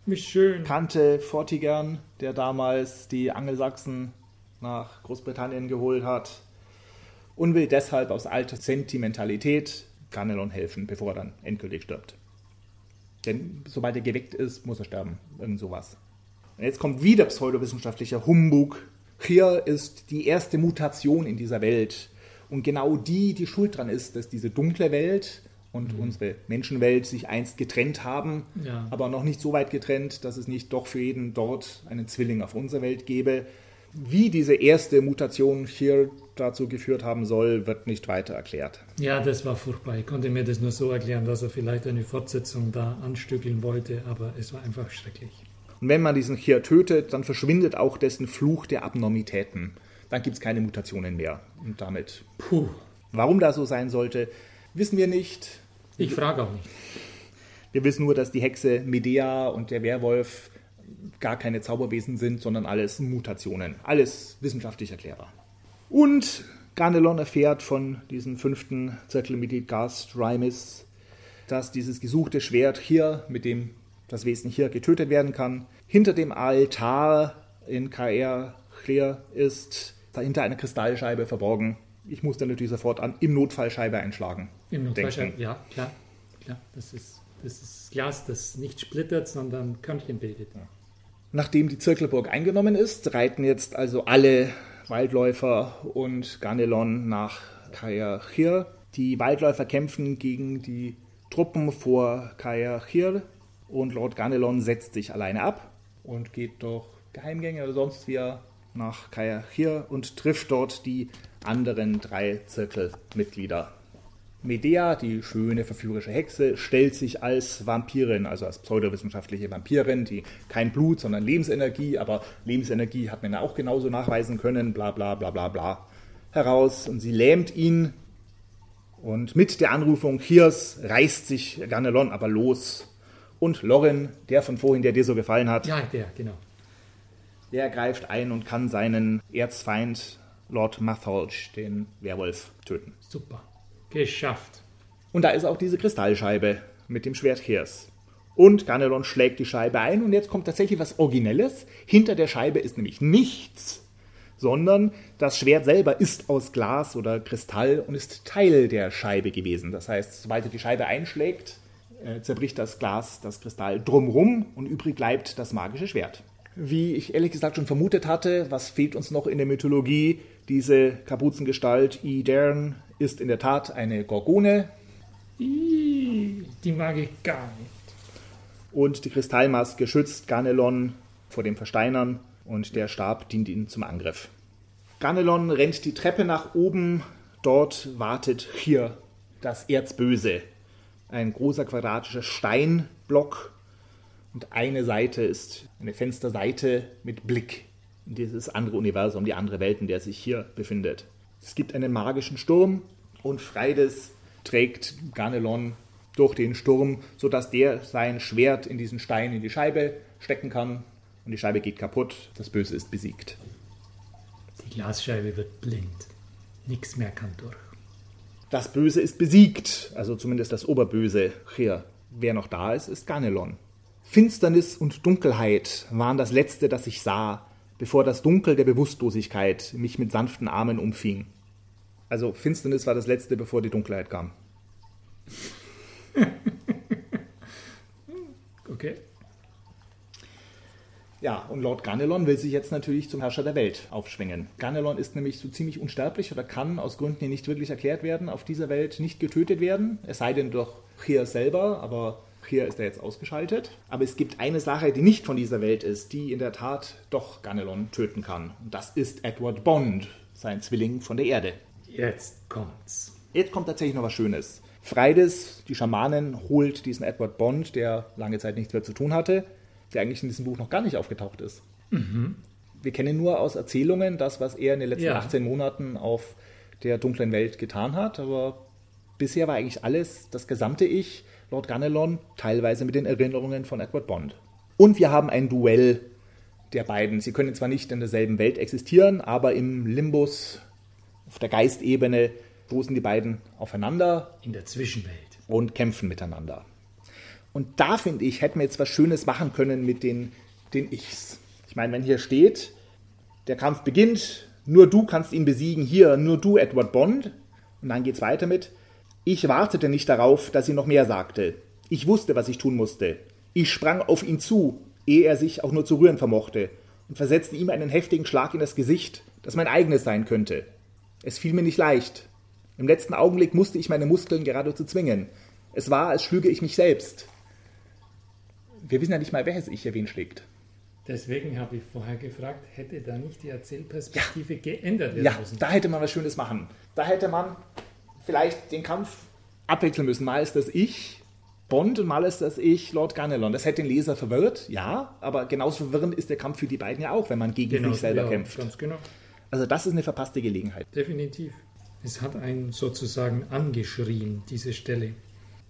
wie schön. kannte Vortigern, der damals die Angelsachsen nach Großbritannien geholt hat und will deshalb aus alter Sentimentalität Ganelon helfen, bevor er dann endgültig stirbt. Denn sobald er geweckt ist, muss er sterben. Irgend sowas. Und jetzt kommt wieder pseudowissenschaftlicher Humbug. Hier ist die erste Mutation in dieser Welt. Und genau die, die schuld dran ist, dass diese dunkle Welt und unsere Menschenwelt sich einst getrennt haben, Ja. aber noch nicht so weit getrennt, dass es nicht doch für jeden dort einen Zwilling auf unserer Welt gäbe. Wie diese erste Mutation hier dazu geführt haben soll, wird nicht weiter erklärt. Ja, das war furchtbar. Ich konnte mir das nur so erklären, dass er vielleicht eine Fortsetzung da anstückeln wollte, aber es war einfach schrecklich. Und wenn man diesen Chir tötet, dann verschwindet auch dessen Fluch der Abnormitäten. Dann gibt es keine Mutationen mehr. Und damit, Puh, warum das so sein sollte, wissen wir nicht. ich frage auch nicht. Wir wissen nur, dass die Hexe Medea und der Werwolf gar keine Zauberwesen sind, sondern alles Mutationen. Alles wissenschaftlich erklärbar. Und Ganelon erfährt von diesem fünften Zirkelmitglied Gast Rimis, dass dieses gesuchte Schwert hier, mit dem das Wesen hier getötet werden kann, hinter dem Altar in KR Clear ist, dahinter eine Kristallscheibe verborgen. Ich muss dann natürlich sofort an im Notfall Scheibe einschlagen. Im Notfall, denken. ja, klar, klar. Das ist, das ist Glas, das nicht splittert, sondern Körnchen bildet. Nachdem die Zirkelburg eingenommen ist, reiten jetzt also alle Waldläufer und Ganelon nach Kayachir. Die Waldläufer kämpfen gegen die Truppen vor Kayachir und Lord Ganelon setzt sich alleine ab und geht durch Geheimgänge oder sonst wie nach Kayachir und trifft dort die anderen drei Zirkelmitglieder. Medea, die schöne verführerische Hexe, stellt sich als Vampirin, also als pseudowissenschaftliche Vampirin, die kein Blut, sondern Lebensenergie, aber Lebensenergie hat man ja auch genauso nachweisen können, bla bla bla bla bla, heraus und sie lähmt ihn. Und mit der Anrufung Hirs reißt sich Ganelon aber los. Und Lorin, der von vorhin, der dir so gefallen hat, Ja, der, genau. der greift ein und kann seinen Erzfeind Lord Matholch, den Werwolf, töten. Super. Geschafft. Und da ist auch diese Kristallscheibe mit dem Schwert Hirs. Und Ganelon schlägt die Scheibe ein und jetzt kommt tatsächlich was Originelles. Hinter der Scheibe ist nämlich nichts, sondern das Schwert selber ist aus Glas oder Kristall und ist Teil der Scheibe gewesen. Das heißt, sobald er die Scheibe einschlägt, äh, zerbricht das Glas das Kristall drumrum und übrig bleibt das magische Schwert. Wie ich ehrlich gesagt schon vermutet hatte, was fehlt uns noch in der Mythologie? Diese Kapuzengestalt Idern ist in der Tat eine Gorgone, Ih, Die mag ich gar nicht. Und die Kristallmaske schützt Ganelon vor dem Versteinern und der Stab dient ihm zum Angriff. Ganelon rennt die Treppe nach oben. Dort wartet hier das Erzböse. Ein großer quadratischer Steinblock und eine Seite ist eine Fensterseite mit Blick in dieses andere Universum, die andere Welt, in der sich hier befindet. Es gibt einen magischen Sturm und Freides trägt Ganelon durch den Sturm, sodass der sein Schwert in diesen Stein in die Scheibe stecken kann und die Scheibe geht kaputt. Das Böse ist besiegt. Die Glasscheibe wird blind. Nichts mehr kann durch. Das Böse ist besiegt, also zumindest das Oberböse hier. Wer noch da ist, ist Ganelon. Finsternis und Dunkelheit waren das Letzte, das ich sah, bevor das Dunkel der Bewusstlosigkeit mich mit sanften Armen umfing. Also Finsternis war das Letzte, bevor die Dunkelheit kam. Okay. Ja, und Lord Ganelon will sich jetzt natürlich zum Herrscher der Welt aufschwingen. Ganelon ist nämlich so ziemlich unsterblich oder kann aus Gründen, die nicht wirklich erklärt werden, auf dieser Welt nicht getötet werden. Es sei denn durch Chir selber, aber Chir ist er jetzt ausgeschaltet. Aber es gibt eine Sache, die nicht von dieser Welt ist, die in der Tat doch Ganelon töten kann. Und das ist Edward Bond, sein Zwilling von der Erde. Jetzt kommt's. Jetzt kommt tatsächlich noch was Schönes. Freides, die Schamanin, holt diesen Edward Bond, der lange Zeit nichts mehr zu tun hatte, der eigentlich in diesem Buch noch gar nicht aufgetaucht ist. Mhm. Wir kennen nur aus Erzählungen das, was er in den letzten ja. 18 Monaten auf der dunklen Welt getan hat, aber bisher war eigentlich alles, das gesamte Ich, Lord Ganelon, teilweise mit den Erinnerungen von Edward Bond. Und wir haben ein Duell der beiden. Sie können zwar nicht in derselben Welt existieren, aber im Limbus, auf der Geistebene, stoßen die beiden aufeinander. In der Zwischenwelt. Und kämpfen miteinander. Und da finde ich, hätten wir jetzt was Schönes machen können mit den, den Ichs. Ich meine, wenn hier steht, der Kampf beginnt, nur du kannst ihn besiegen, hier, nur du, Edward Bond. Und dann geht es weiter mit, ich wartete nicht darauf, dass sie noch mehr sagte. Ich wusste, was ich tun musste. Ich sprang auf ihn zu, ehe er sich auch nur zu rühren vermochte, und versetzte ihm einen heftigen Schlag in das Gesicht, das mein eigenes sein könnte. Es fiel mir nicht leicht. Im letzten Augenblick musste ich meine Muskeln geradezu zwingen. Es war, als schlüge ich mich selbst. Wir wissen ja nicht mal, welches Ich hier wen schlägt. Deswegen habe ich vorher gefragt, hätte da nicht die Erzählperspektive ja. geändert werden ja, müssen? Ja, da hätte man was Schönes machen. Da hätte man vielleicht den Kampf abwechseln müssen. Mal ist das Ich Bond und mal ist das Ich Lord Ganelon. Das hätte den Leser verwirrt, ja, aber genauso verwirrend ist der Kampf für die beiden ja auch, wenn man gegen genau, sich selber ja, kämpft. Ganz genau. Also das ist eine verpasste Gelegenheit. Definitiv. Es hat einen sozusagen angeschrien, diese Stelle.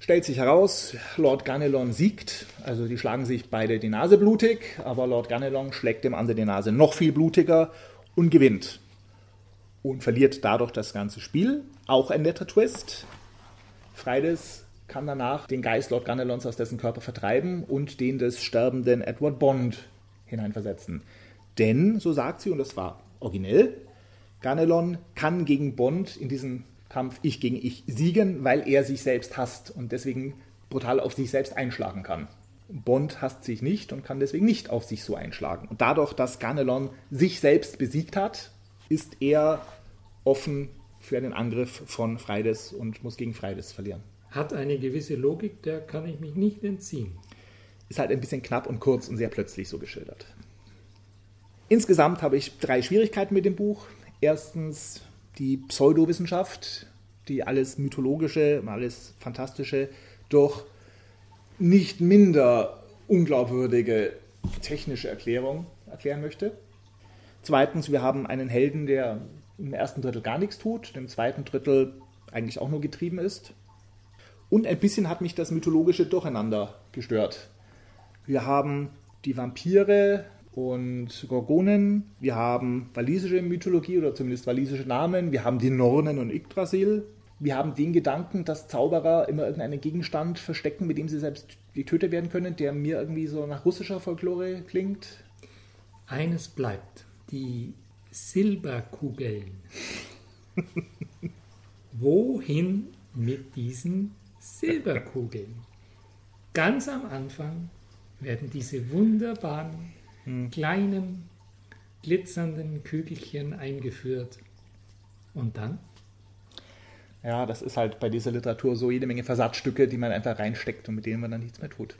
Stellt sich heraus, Lord Ganelon siegt, also die schlagen sich beide die Nase blutig, aber Lord Ganelon schlägt dem anderen die Nase noch viel blutiger und gewinnt. Und verliert dadurch das ganze Spiel. Auch ein netter Twist. Freides kann danach den Geist Lord Ganelons aus dessen Körper vertreiben und den des sterbenden Edward Bond hineinversetzen. Denn, so sagt sie, und das war originell, Ganelon kann gegen Bond in diesem Kampf Ich gegen Ich siegen, weil er sich selbst hasst und deswegen brutal auf sich selbst einschlagen kann. Bond hasst sich nicht und kann deswegen nicht auf sich so einschlagen. Und dadurch, dass Ganelon sich selbst besiegt hat, ist er offen für einen Angriff von Freides und muss gegen Freides verlieren. Hat eine gewisse Logik, der kann ich mich nicht entziehen. Ist halt ein bisschen knapp und kurz und sehr plötzlich so geschildert. Insgesamt habe ich drei Schwierigkeiten mit dem Buch. Erstens die Pseudowissenschaft, die alles Mythologische, alles Fantastische durch nicht minder unglaubwürdige technische Erklärung erklären möchte. Zweitens, wir haben einen Helden, der im ersten Drittel gar nichts tut, im zweiten Drittel eigentlich auch nur getrieben ist. Und ein bisschen hat mich das mythologische Durcheinander gestört. Wir haben die Vampire, und Gorgonen, wir haben walisische Mythologie oder zumindest walisische Namen, wir haben die Nornen und Yggdrasil, wir haben den Gedanken, dass Zauberer immer irgendeinen Gegenstand verstecken, mit dem sie selbst getötet werden können, der mir irgendwie so nach russischer Folklore klingt. Eines bleibt, die Silberkugeln. Wohin mit diesen Silberkugeln? Ganz am Anfang werden diese wunderbaren hm. kleinen, glitzernden Kügelchen eingeführt. Und dann? Ja, das ist halt bei dieser Literatur so jede Menge Versatzstücke, die man einfach reinsteckt und mit denen man dann nichts mehr tut.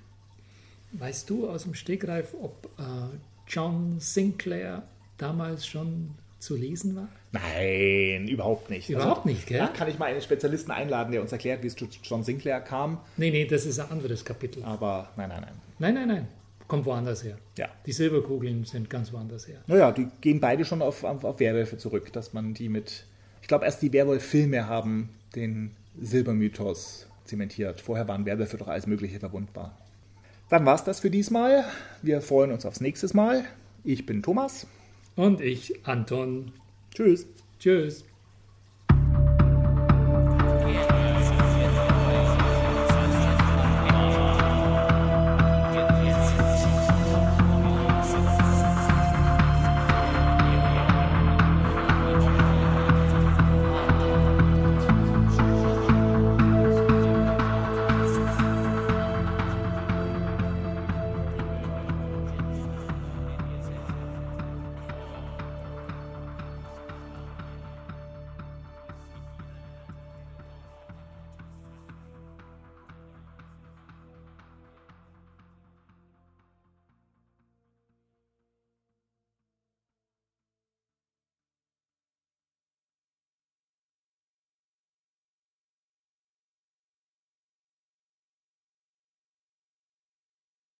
Weißt du aus dem Stegreif, ob äh, John Sinclair damals schon zu lesen war? Nein, überhaupt nicht. Überhaupt also, nicht, gell? Da kann ich mal einen Spezialisten einladen, der uns erklärt, wie es zu John Sinclair kam. Nee, nee, das ist ein anderes Kapitel. Aber nein, nein, nein. Nein, nein, nein kommt woanders her. Ja. Die Silberkugeln sind ganz woanders her. Naja, die gehen beide schon auf, auf, auf Werwölfe zurück, dass man die mit. Ich glaube, erst die Werwolf-Filme haben den Silbermythos zementiert. Vorher waren Werwölfe doch alles Mögliche verwundbar. Dann war es das für diesmal. Wir freuen uns aufs nächste Mal. Ich bin Thomas. Und ich, Anton. Tschüss. Tschüss.